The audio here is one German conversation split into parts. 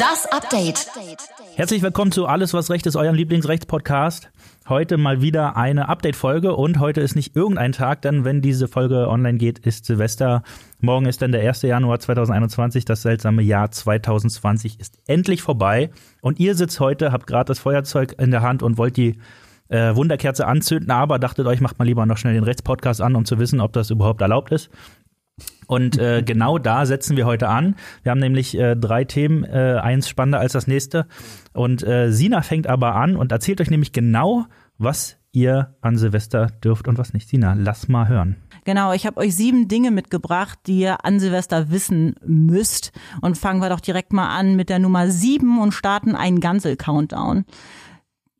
Das Update. Herzlich willkommen zu Alles, was Recht ist, eurem Lieblingsrechtspodcast. Heute mal wieder eine Update-Folge und heute ist nicht irgendein Tag, denn wenn diese Folge online geht, ist Silvester. Morgen ist dann der 1. Januar 2021. Das seltsame Jahr 2020 ist endlich vorbei. Und ihr sitzt heute, habt gerade das Feuerzeug in der Hand und wollt die äh, Wunderkerze anzünden, aber dachtet euch, macht mal lieber noch schnell den Rechtspodcast an, um zu wissen, ob das überhaupt erlaubt ist. Und äh, genau da setzen wir heute an. Wir haben nämlich äh, drei Themen, äh, eins spannender als das nächste. Und äh, Sina fängt aber an und erzählt euch nämlich genau, was ihr an Silvester dürft und was nicht. Sina, lass mal hören. Genau, ich habe euch sieben Dinge mitgebracht, die ihr an Silvester wissen müsst. Und fangen wir doch direkt mal an mit der Nummer sieben und starten einen Gansel-Countdown.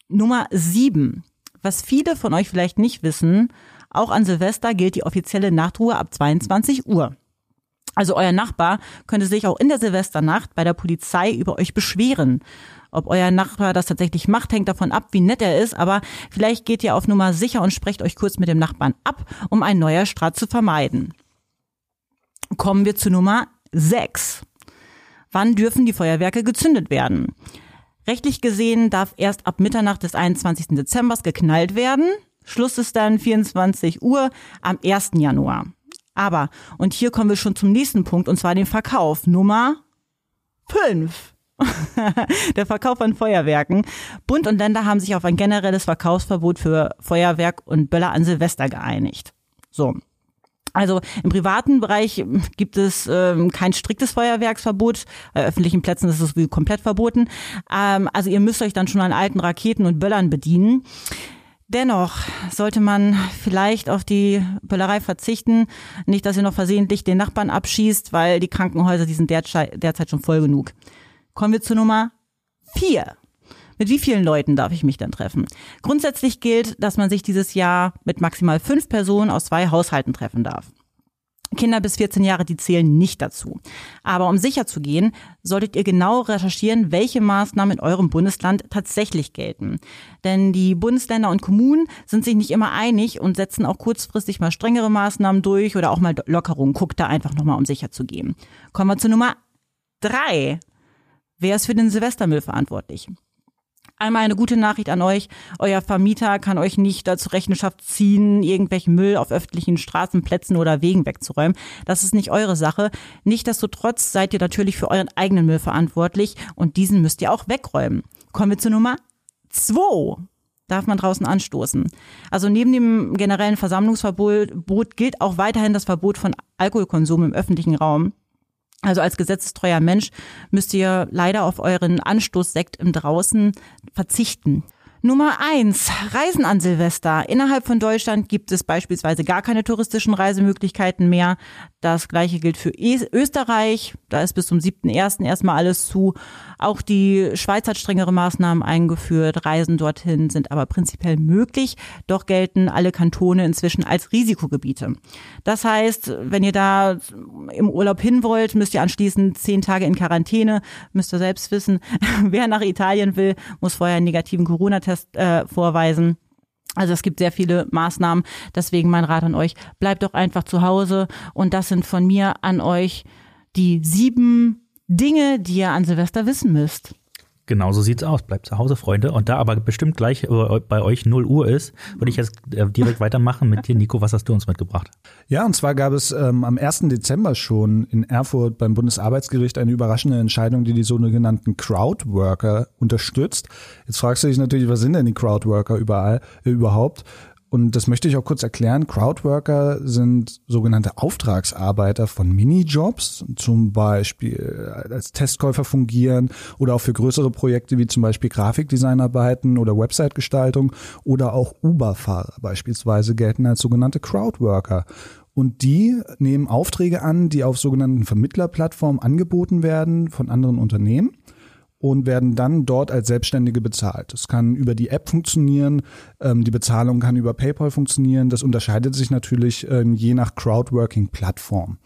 Nummer sieben. Was viele von euch vielleicht nicht wissen, auch an Silvester gilt die offizielle Nachtruhe ab 22 Uhr. Also euer Nachbar könnte sich auch in der Silvesternacht bei der Polizei über euch beschweren. Ob euer Nachbar das tatsächlich macht, hängt davon ab, wie nett er ist, aber vielleicht geht ihr auf Nummer sicher und sprecht euch kurz mit dem Nachbarn ab, um einen neuer Streit zu vermeiden. Kommen wir zu Nummer 6. Wann dürfen die Feuerwerke gezündet werden? Rechtlich gesehen darf erst ab Mitternacht des 21. Dezember geknallt werden. Schluss ist dann 24 Uhr am 1. Januar. Aber, und hier kommen wir schon zum nächsten Punkt, und zwar den Verkauf. Nummer 5. der Verkauf von Feuerwerken. Bund und Länder haben sich auf ein generelles Verkaufsverbot für Feuerwerk und Böller an Silvester geeinigt. So. Also im privaten Bereich gibt es ähm, kein striktes Feuerwerksverbot. Bei öffentlichen Plätzen ist es komplett verboten. Ähm, also ihr müsst euch dann schon an alten Raketen und Böllern bedienen. Dennoch sollte man vielleicht auf die Böllerei verzichten. Nicht, dass ihr noch versehentlich den Nachbarn abschießt, weil die Krankenhäuser, die sind derzeit, schon voll genug. Kommen wir zu Nummer vier. Mit wie vielen Leuten darf ich mich dann treffen? Grundsätzlich gilt, dass man sich dieses Jahr mit maximal fünf Personen aus zwei Haushalten treffen darf. Kinder bis 14 Jahre, die zählen nicht dazu. Aber um sicher zu gehen, solltet ihr genau recherchieren, welche Maßnahmen in eurem Bundesland tatsächlich gelten. Denn die Bundesländer und Kommunen sind sich nicht immer einig und setzen auch kurzfristig mal strengere Maßnahmen durch oder auch mal Lockerungen. Guckt da einfach nochmal, um sicher zu gehen. Kommen wir zu Nummer drei. Wer ist für den Silvestermüll verantwortlich? Einmal eine gute Nachricht an euch. Euer Vermieter kann euch nicht dazu Rechenschaft ziehen, irgendwelchen Müll auf öffentlichen Straßenplätzen oder Wegen wegzuräumen. Das ist nicht eure Sache. Nichtsdestotrotz seid ihr natürlich für euren eigenen Müll verantwortlich und diesen müsst ihr auch wegräumen. Kommen wir zu Nummer zwei. Darf man draußen anstoßen. Also neben dem generellen Versammlungsverbot gilt auch weiterhin das Verbot von Alkoholkonsum im öffentlichen Raum. Also als gesetzestreuer Mensch müsst ihr leider auf euren Anstoßsekt im Draußen verzichten. Nummer eins: Reisen an Silvester. Innerhalb von Deutschland gibt es beispielsweise gar keine touristischen Reisemöglichkeiten mehr. Das gleiche gilt für Österreich. Da ist bis zum 7.1. erstmal alles zu. Auch die Schweiz hat strengere Maßnahmen eingeführt. Reisen dorthin sind aber prinzipiell möglich. Doch gelten alle Kantone inzwischen als Risikogebiete. Das heißt, wenn ihr da im Urlaub hin wollt, müsst ihr anschließend zehn Tage in Quarantäne. Müsst ihr selbst wissen. Wer nach Italien will, muss vorher einen negativen Corona-Test äh, vorweisen. Also es gibt sehr viele Maßnahmen. Deswegen mein Rat an euch, bleibt doch einfach zu Hause. Und das sind von mir an euch die sieben Dinge, die ihr an Silvester wissen müsst. Genau so sieht's aus. Bleibt zu Hause, Freunde. Und da aber bestimmt gleich bei euch 0 Uhr ist, würde ich jetzt äh, direkt weitermachen mit dir, Nico. Was hast du uns mitgebracht? Ja, und zwar gab es ähm, am 1. Dezember schon in Erfurt beim Bundesarbeitsgericht eine überraschende Entscheidung, die die sogenannten Crowdworker unterstützt. Jetzt fragst du dich natürlich, was sind denn die Crowdworker überall äh, überhaupt? Und das möchte ich auch kurz erklären. Crowdworker sind sogenannte Auftragsarbeiter von Minijobs, zum Beispiel als Testkäufer fungieren oder auch für größere Projekte wie zum Beispiel Grafikdesignarbeiten oder Website-Gestaltung oder auch Uber-Fahrer beispielsweise gelten als sogenannte Crowdworker. Und die nehmen Aufträge an, die auf sogenannten Vermittlerplattformen angeboten werden von anderen Unternehmen und werden dann dort als Selbstständige bezahlt. Das kann über die App funktionieren, ähm, die Bezahlung kann über PayPal funktionieren. Das unterscheidet sich natürlich ähm, je nach Crowdworking-Plattform.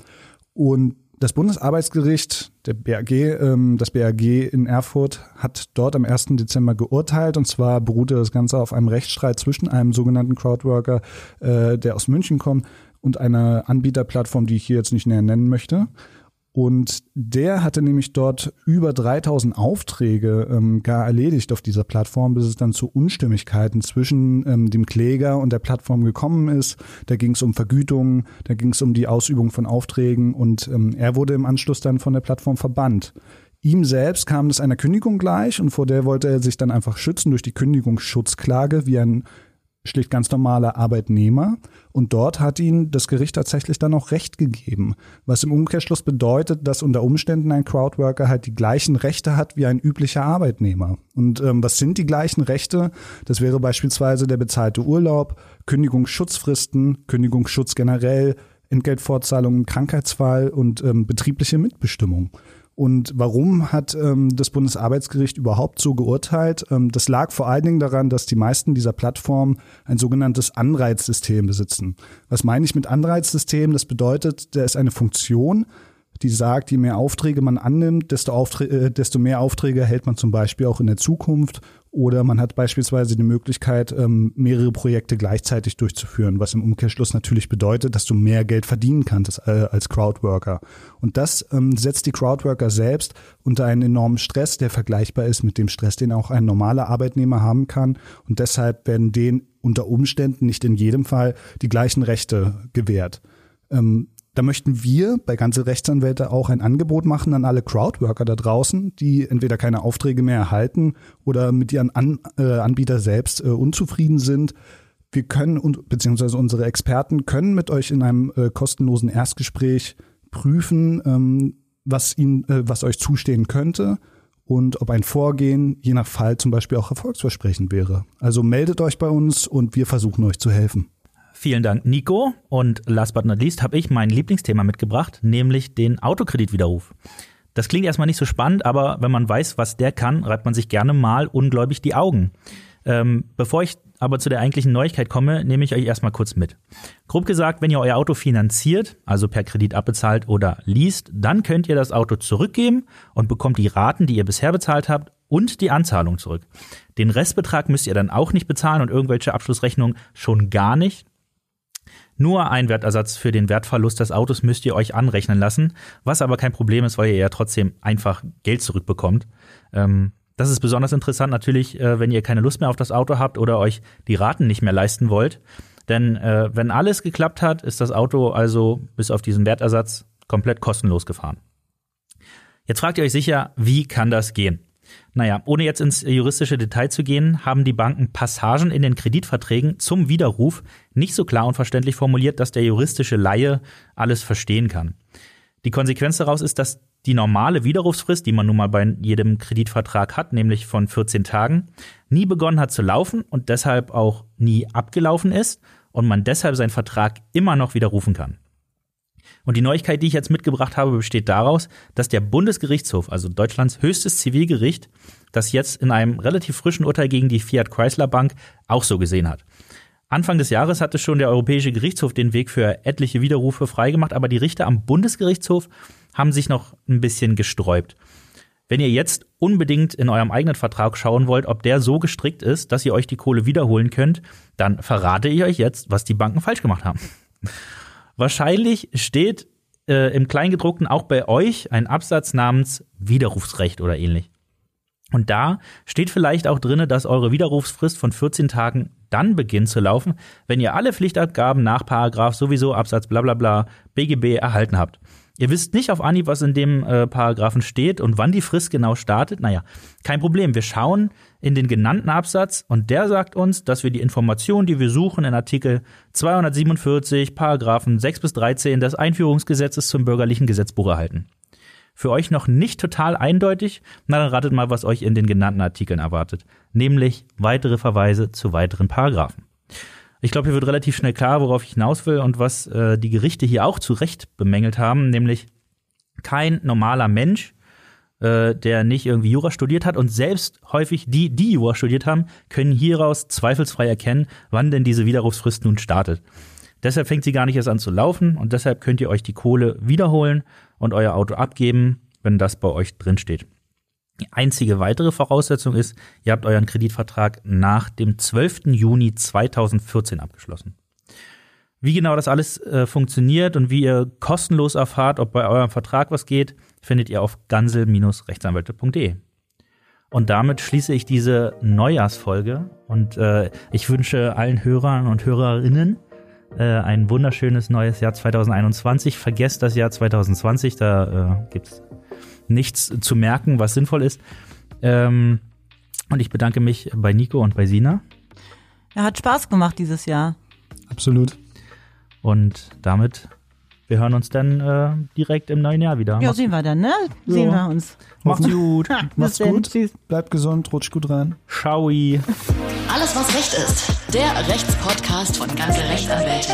Und Das Bundesarbeitsgericht, der BAG, ähm, das BAG in Erfurt hat dort am 1. Dezember geurteilt und zwar beruhte das Ganze auf einem Rechtsstreit zwischen einem sogenannten Crowdworker, äh, der aus München kommt, und einer Anbieterplattform, die ich hier jetzt nicht näher nennen möchte. Und der hatte nämlich dort über 3000 Aufträge ähm, gar erledigt auf dieser Plattform, bis es dann zu Unstimmigkeiten zwischen ähm, dem Kläger und der Plattform gekommen ist. Da ging es um Vergütungen, da ging es um die Ausübung von Aufträgen und ähm, er wurde im Anschluss dann von der Plattform verbannt. Ihm selbst kam das einer Kündigung gleich und vor der wollte er sich dann einfach schützen durch die Kündigungsschutzklage, wie ein schlicht ganz normaler Arbeitnehmer. Und dort hat ihn das Gericht tatsächlich dann auch Recht gegeben. Was im Umkehrschluss bedeutet, dass unter Umständen ein Crowdworker halt die gleichen Rechte hat wie ein üblicher Arbeitnehmer. Und ähm, was sind die gleichen Rechte? Das wäre beispielsweise der bezahlte Urlaub, Kündigungsschutzfristen, Kündigungsschutz generell, Entgeltfortzahlungen, Krankheitsfall und ähm, betriebliche Mitbestimmung. Und warum hat ähm, das Bundesarbeitsgericht überhaupt so geurteilt? Ähm, das lag vor allen Dingen daran, dass die meisten dieser Plattformen ein sogenanntes Anreizsystem besitzen. Was meine ich mit Anreizsystem? Das bedeutet, da ist eine Funktion, die sagt, je mehr Aufträge man annimmt, desto, Aufträ äh, desto mehr Aufträge erhält man zum Beispiel auch in der Zukunft oder man hat beispielsweise die Möglichkeit, ähm, mehrere Projekte gleichzeitig durchzuführen, was im Umkehrschluss natürlich bedeutet, dass du mehr Geld verdienen kannst äh, als Crowdworker. Und das ähm, setzt die Crowdworker selbst unter einen enormen Stress, der vergleichbar ist mit dem Stress, den auch ein normaler Arbeitnehmer haben kann. Und deshalb werden denen unter Umständen nicht in jedem Fall die gleichen Rechte gewährt. Ähm, da möchten wir bei ganze Rechtsanwälte auch ein Angebot machen an alle Crowdworker da draußen, die entweder keine Aufträge mehr erhalten oder mit ihren an äh, Anbieter selbst äh, unzufrieden sind. Wir können und beziehungsweise unsere Experten können mit euch in einem äh, kostenlosen Erstgespräch prüfen, ähm, was ihnen, äh, was euch zustehen könnte und ob ein Vorgehen je nach Fall zum Beispiel auch erfolgsversprechend wäre. Also meldet euch bei uns und wir versuchen euch zu helfen. Vielen Dank, Nico. Und last but not least habe ich mein Lieblingsthema mitgebracht, nämlich den Autokreditwiderruf. Das klingt erstmal nicht so spannend, aber wenn man weiß, was der kann, reibt man sich gerne mal ungläubig die Augen. Ähm, bevor ich aber zu der eigentlichen Neuigkeit komme, nehme ich euch erstmal kurz mit. Grob gesagt, wenn ihr euer Auto finanziert, also per Kredit abbezahlt oder liest, dann könnt ihr das Auto zurückgeben und bekommt die Raten, die ihr bisher bezahlt habt, und die Anzahlung zurück. Den Restbetrag müsst ihr dann auch nicht bezahlen und irgendwelche Abschlussrechnungen schon gar nicht. Nur ein Wertersatz für den Wertverlust des Autos müsst ihr euch anrechnen lassen, was aber kein Problem ist, weil ihr ja trotzdem einfach Geld zurückbekommt. Ähm, das ist besonders interessant natürlich, äh, wenn ihr keine Lust mehr auf das Auto habt oder euch die Raten nicht mehr leisten wollt. Denn äh, wenn alles geklappt hat, ist das Auto also bis auf diesen Wertersatz komplett kostenlos gefahren. Jetzt fragt ihr euch sicher, wie kann das gehen? Naja, ohne jetzt ins juristische Detail zu gehen, haben die Banken Passagen in den Kreditverträgen zum Widerruf nicht so klar und verständlich formuliert, dass der juristische Laie alles verstehen kann. Die Konsequenz daraus ist, dass die normale Widerrufsfrist, die man nun mal bei jedem Kreditvertrag hat, nämlich von 14 Tagen, nie begonnen hat zu laufen und deshalb auch nie abgelaufen ist und man deshalb seinen Vertrag immer noch widerrufen kann. Und die Neuigkeit, die ich jetzt mitgebracht habe, besteht daraus, dass der Bundesgerichtshof, also Deutschlands höchstes Zivilgericht, das jetzt in einem relativ frischen Urteil gegen die Fiat Chrysler Bank auch so gesehen hat. Anfang des Jahres hatte schon der Europäische Gerichtshof den Weg für etliche Widerrufe freigemacht, aber die Richter am Bundesgerichtshof haben sich noch ein bisschen gesträubt. Wenn ihr jetzt unbedingt in eurem eigenen Vertrag schauen wollt, ob der so gestrickt ist, dass ihr euch die Kohle wiederholen könnt, dann verrate ich euch jetzt, was die Banken falsch gemacht haben. Wahrscheinlich steht äh, im Kleingedruckten auch bei euch ein Absatz namens Widerrufsrecht oder ähnlich. Und da steht vielleicht auch drinne, dass eure Widerrufsfrist von 14 Tagen dann beginnt zu laufen, wenn ihr alle Pflichtabgaben nach Paragraph sowieso Absatz bla bla bla BGB erhalten habt. Ihr wisst nicht auf Anhieb, was in dem äh, Paragraphen steht und wann die Frist genau startet. Naja, kein Problem. Wir schauen in den genannten Absatz und der sagt uns, dass wir die Informationen, die wir suchen in Artikel 247, Paragraphen 6 bis 13 des Einführungsgesetzes zum bürgerlichen Gesetzbuch erhalten. Für euch noch nicht total eindeutig? Na dann ratet mal, was euch in den genannten Artikeln erwartet. Nämlich weitere Verweise zu weiteren Paragraphen. Ich glaube, hier wird relativ schnell klar, worauf ich hinaus will und was äh, die Gerichte hier auch zu Recht bemängelt haben, nämlich kein normaler Mensch, äh, der nicht irgendwie Jura studiert hat und selbst häufig die, die Jura studiert haben, können hieraus zweifelsfrei erkennen, wann denn diese Widerrufsfrist nun startet. Deshalb fängt sie gar nicht erst an zu laufen und deshalb könnt ihr euch die Kohle wiederholen und euer Auto abgeben, wenn das bei euch drin steht. Die einzige weitere Voraussetzung ist, ihr habt euren Kreditvertrag nach dem 12. Juni 2014 abgeschlossen. Wie genau das alles äh, funktioniert und wie ihr kostenlos erfahrt, ob bei eurem Vertrag was geht, findet ihr auf gansel-rechtsanwälte.de. Und damit schließe ich diese Neujahrsfolge und äh, ich wünsche allen Hörern und Hörerinnen äh, ein wunderschönes neues Jahr 2021. Vergesst das Jahr 2020, da äh, gibt's nichts zu merken, was sinnvoll ist. Ähm, und ich bedanke mich bei Nico und bei Sina. Er hat Spaß gemacht dieses Jahr. Absolut. Und damit, wir hören uns dann äh, direkt im neuen Jahr wieder. Ja, sehen wir dann, ne? Sehen Ja. wir uns. Macht's gut. Macht's gut. Tschüss. Bleibt gesund, rutscht gut rein. Ciao. Alles, was Recht ist. Der Rechtspodcast von ganze Rechtsanwälte.